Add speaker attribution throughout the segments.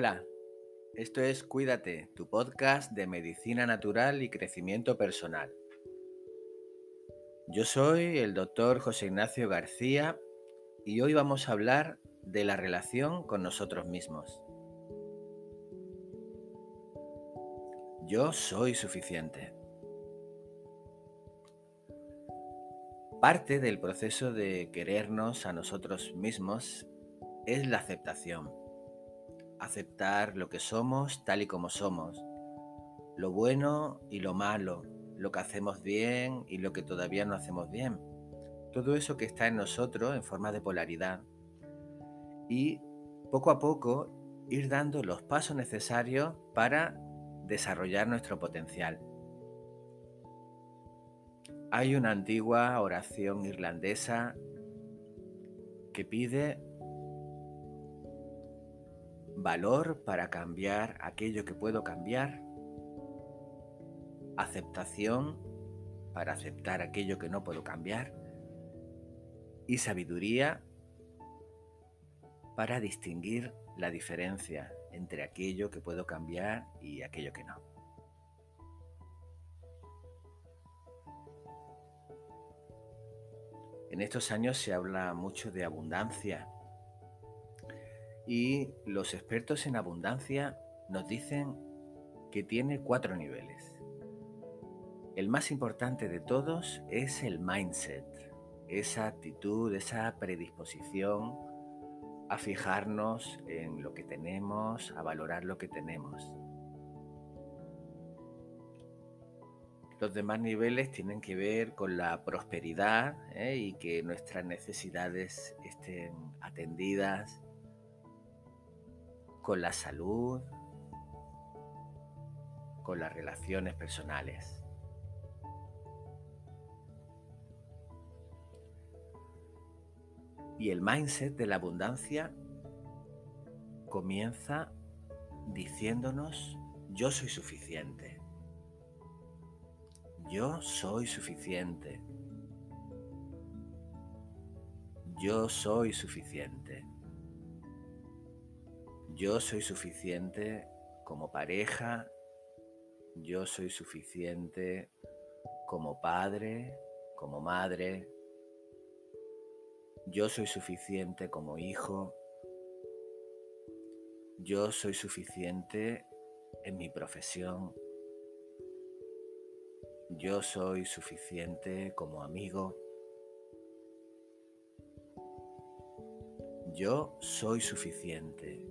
Speaker 1: Hola, esto es Cuídate, tu podcast de medicina natural y crecimiento personal. Yo soy el doctor José Ignacio García y hoy vamos a hablar de la relación con nosotros mismos. Yo soy suficiente. Parte del proceso de querernos a nosotros mismos es la aceptación. Aceptar lo que somos tal y como somos, lo bueno y lo malo, lo que hacemos bien y lo que todavía no hacemos bien. Todo eso que está en nosotros en forma de polaridad. Y poco a poco ir dando los pasos necesarios para desarrollar nuestro potencial. Hay una antigua oración irlandesa que pide valor para cambiar aquello que puedo cambiar, aceptación para aceptar aquello que no puedo cambiar y sabiduría para distinguir la diferencia entre aquello que puedo cambiar y aquello que no. En estos años se habla mucho de abundancia y los expertos en abundancia nos dicen que tiene cuatro niveles. El más importante de todos es el mindset, esa actitud, esa predisposición a fijarnos en lo que tenemos, a valorar lo que tenemos. Los demás niveles tienen que ver con la prosperidad ¿eh? y que nuestras necesidades estén atendidas, con la salud, con las relaciones personales. Y el mindset de la abundancia comienza diciéndonos, yo soy suficiente. Yo soy suficiente. Yo soy suficiente. Yo soy suficiente como pareja. Yo soy suficiente como padre, como madre. Yo soy suficiente como hijo. Yo soy suficiente en mi profesión. Yo soy suficiente como amigo. Yo soy suficiente.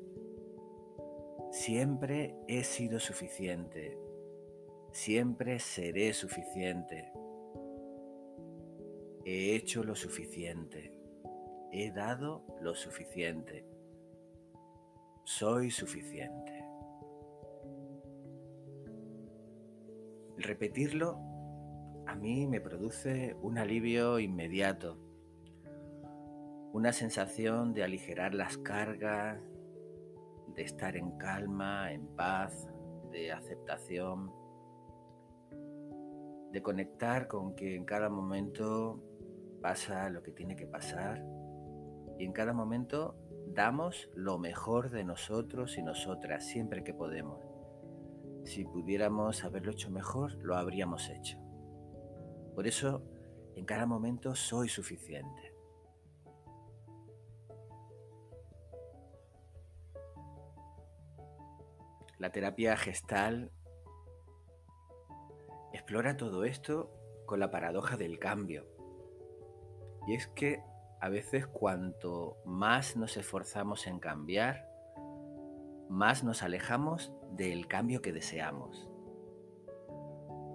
Speaker 1: Siempre he sido suficiente. Siempre seré suficiente. He hecho lo suficiente. He dado lo suficiente. Soy suficiente. Repetirlo a mí me produce un alivio inmediato, una sensación de aligerar las cargas, de estar en calma, en paz, de aceptación, de conectar con que en cada momento pasa lo que tiene que pasar y en cada momento damos lo mejor de nosotros y nosotras siempre que podemos. Si pudiéramos haberlo hecho mejor, lo habríamos hecho. Por eso, en cada momento soy suficiente. La terapia gestal explora todo esto con la paradoja del cambio. Y es que a veces cuanto más nos esforzamos en cambiar, más nos alejamos del cambio que deseamos.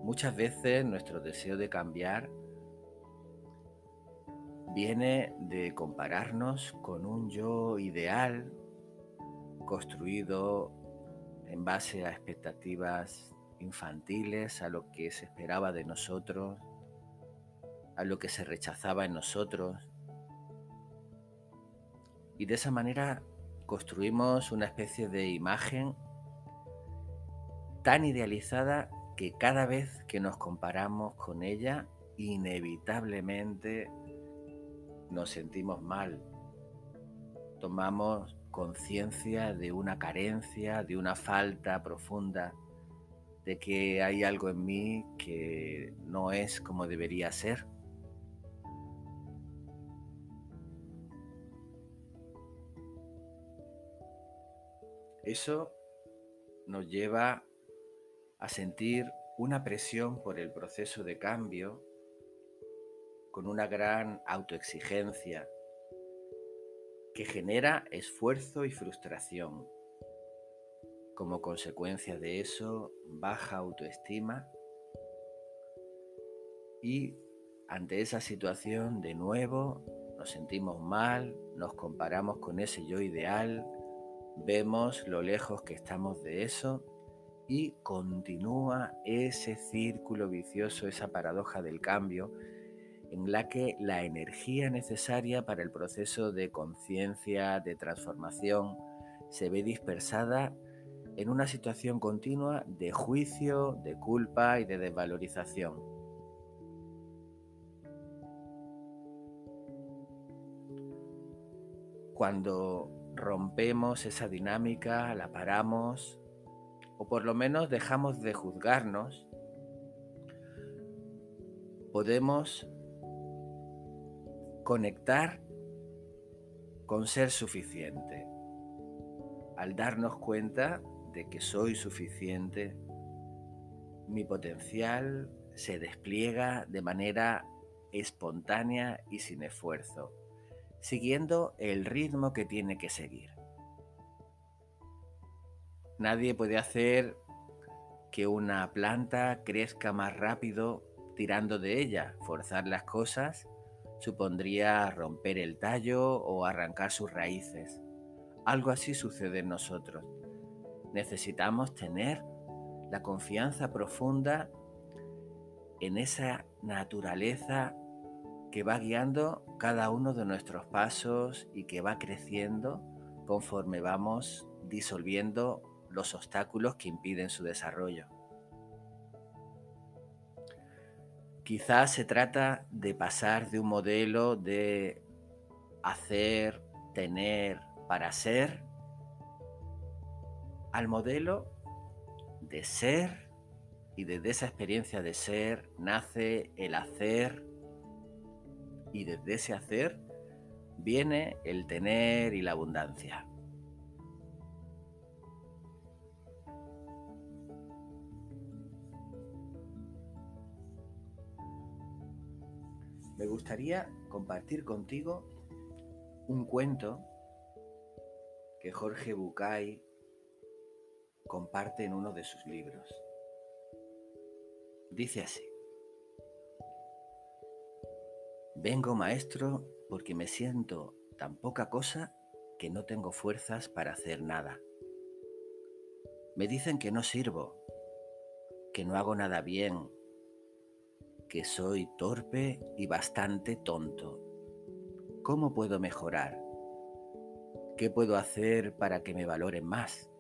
Speaker 1: Muchas veces nuestro deseo de cambiar viene de compararnos con un yo ideal construido en base a expectativas infantiles, a lo que se esperaba de nosotros, a lo que se rechazaba en nosotros. Y de esa manera construimos una especie de imagen tan idealizada que cada vez que nos comparamos con ella, inevitablemente nos sentimos mal. Tomamos conciencia de una carencia, de una falta profunda, de que hay algo en mí que no es como debería ser. Eso nos lleva a sentir una presión por el proceso de cambio con una gran autoexigencia que genera esfuerzo y frustración. Como consecuencia de eso, baja autoestima y ante esa situación de nuevo nos sentimos mal, nos comparamos con ese yo ideal, vemos lo lejos que estamos de eso y continúa ese círculo vicioso, esa paradoja del cambio en la que la energía necesaria para el proceso de conciencia, de transformación, se ve dispersada en una situación continua de juicio, de culpa y de desvalorización. Cuando rompemos esa dinámica, la paramos, o por lo menos dejamos de juzgarnos, podemos conectar con ser suficiente. Al darnos cuenta de que soy suficiente, mi potencial se despliega de manera espontánea y sin esfuerzo, siguiendo el ritmo que tiene que seguir. Nadie puede hacer que una planta crezca más rápido tirando de ella, forzar las cosas supondría romper el tallo o arrancar sus raíces. Algo así sucede en nosotros. Necesitamos tener la confianza profunda en esa naturaleza que va guiando cada uno de nuestros pasos y que va creciendo conforme vamos disolviendo los obstáculos que impiden su desarrollo. Quizás se trata de pasar de un modelo de hacer, tener, para ser, al modelo de ser y desde esa experiencia de ser nace el hacer y desde ese hacer viene el tener y la abundancia. Me gustaría compartir contigo un cuento que Jorge Bucay comparte en uno de sus libros. Dice así, vengo maestro porque me siento tan poca cosa que no tengo fuerzas para hacer nada. Me dicen que no sirvo, que no hago nada bien, que soy torpe y bastante tonto. ¿Cómo puedo mejorar? ¿Qué puedo hacer para que me valoren más?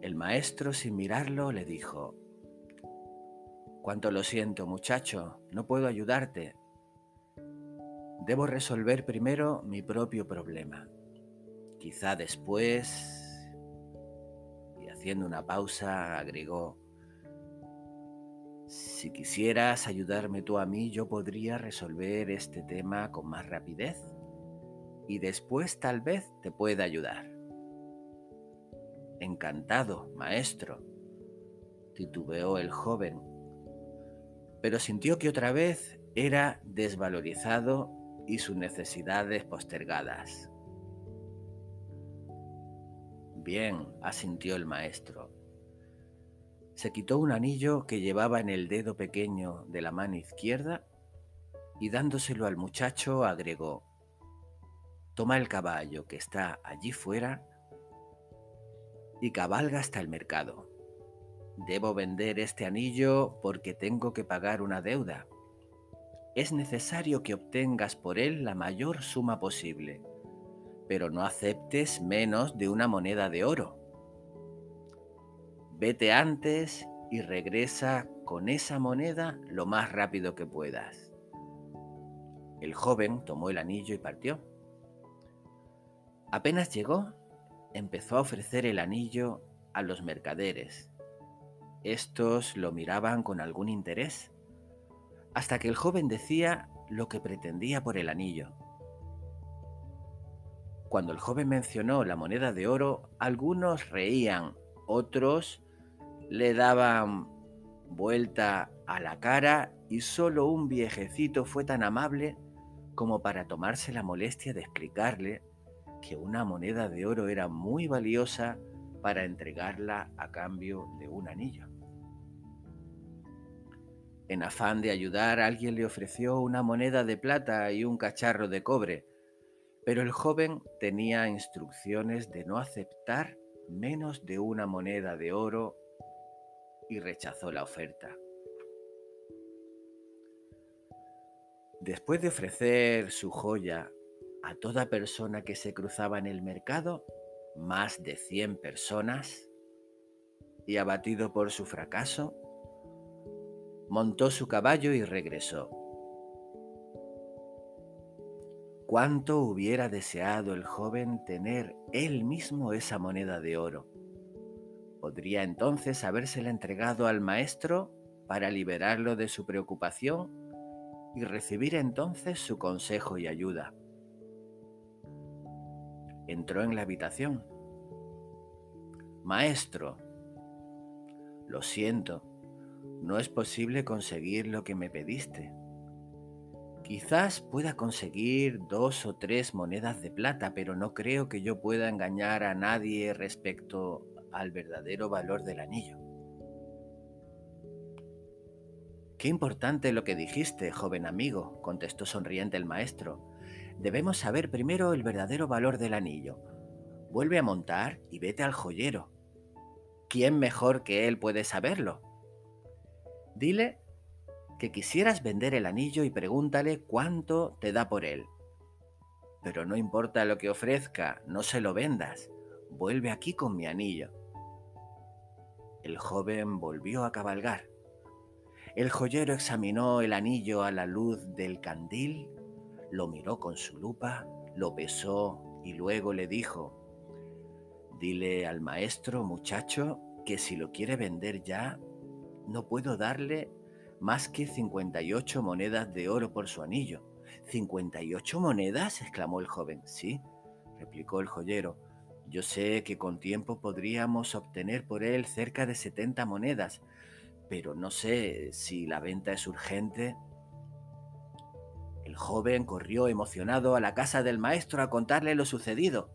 Speaker 1: El maestro, sin mirarlo, le dijo, Cuánto lo siento, muchacho, no puedo ayudarte. Debo resolver primero mi propio problema. Quizá después, y haciendo una pausa, agregó, si quisieras ayudarme tú a mí, yo podría resolver este tema con más rapidez y después tal vez te pueda ayudar. Encantado, maestro, titubeó el joven, pero sintió que otra vez era desvalorizado y sus necesidades postergadas. Bien, asintió el maestro se quitó un anillo que llevaba en el dedo pequeño de la mano izquierda y dándoselo al muchacho agregó, Toma el caballo que está allí fuera y cabalga hasta el mercado. Debo vender este anillo porque tengo que pagar una deuda. Es necesario que obtengas por él la mayor suma posible, pero no aceptes menos de una moneda de oro Vete antes y regresa con esa moneda lo más rápido que puedas. El joven tomó el anillo y partió. Apenas llegó, empezó a ofrecer el anillo a los mercaderes. Estos lo miraban con algún interés, hasta que el joven decía lo que pretendía por el anillo. Cuando el joven mencionó la moneda de oro, algunos reían, otros le daban vuelta a la cara y solo un viejecito fue tan amable como para tomarse la molestia de explicarle que una moneda de oro era muy valiosa para entregarla a cambio de un anillo. En afán de ayudar, alguien le ofreció una moneda de plata y un cacharro de cobre, pero el joven tenía instrucciones de no aceptar menos de una moneda de oro y rechazó la oferta. Después de ofrecer su joya a toda persona que se cruzaba en el mercado, más de 100 personas, y abatido por su fracaso, montó su caballo y regresó. Cuánto hubiera deseado el joven tener él mismo esa moneda de oro. Podría entonces habérsela entregado al maestro para liberarlo de su preocupación y recibir entonces su consejo y ayuda. Entró en la habitación. Maestro, lo siento, no es posible conseguir lo que me pediste. Quizás pueda conseguir dos o tres monedas de plata, pero no creo que yo pueda engañar a nadie respecto al verdadero valor del anillo. Qué importante lo que dijiste, joven amigo, contestó sonriente el maestro. Debemos saber primero el verdadero valor del anillo. Vuelve a montar y vete al joyero. ¿Quién mejor que él puede saberlo? Dile que quisieras vender el anillo y pregúntale cuánto te da por él. Pero no importa lo que ofrezca, no se lo vendas. Vuelve aquí con mi anillo. El joven volvió a cabalgar. El joyero examinó el anillo a la luz del candil, lo miró con su lupa, lo pesó y luego le dijo, Dile al maestro, muchacho, que si lo quiere vender ya, no puedo darle más que 58 monedas de oro por su anillo. ¿58 monedas? exclamó el joven. Sí, replicó el joyero. Yo sé que con tiempo podríamos obtener por él cerca de 70 monedas, pero no sé si la venta es urgente. El joven corrió emocionado a la casa del maestro a contarle lo sucedido.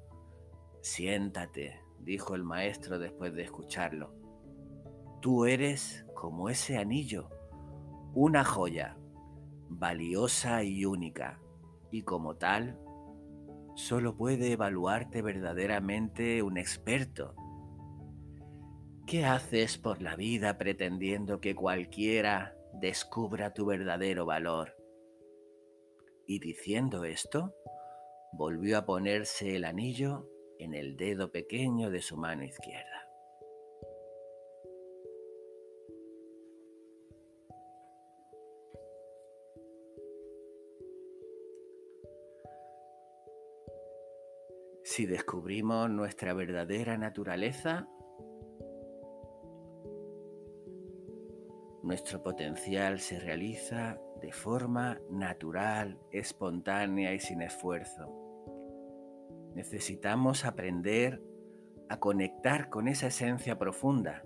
Speaker 1: Siéntate, dijo el maestro después de escucharlo. Tú eres como ese anillo una joya, valiosa y única, y como tal, solo puede evaluarte verdaderamente un experto. ¿Qué haces por la vida pretendiendo que cualquiera descubra tu verdadero valor? Y diciendo esto, volvió a ponerse el anillo en el dedo pequeño de su mano izquierda. Si descubrimos nuestra verdadera naturaleza, nuestro potencial se realiza de forma natural, espontánea y sin esfuerzo. Necesitamos aprender a conectar con esa esencia profunda.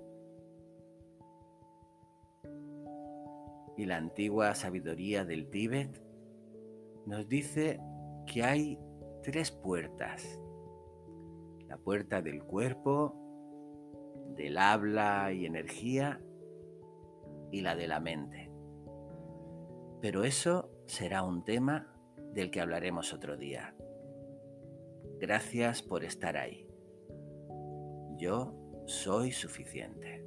Speaker 1: Y la antigua sabiduría del Tíbet nos dice que hay tres puertas la puerta del cuerpo, del habla y energía y la de la mente. Pero eso será un tema del que hablaremos otro día. Gracias por estar ahí. Yo soy suficiente.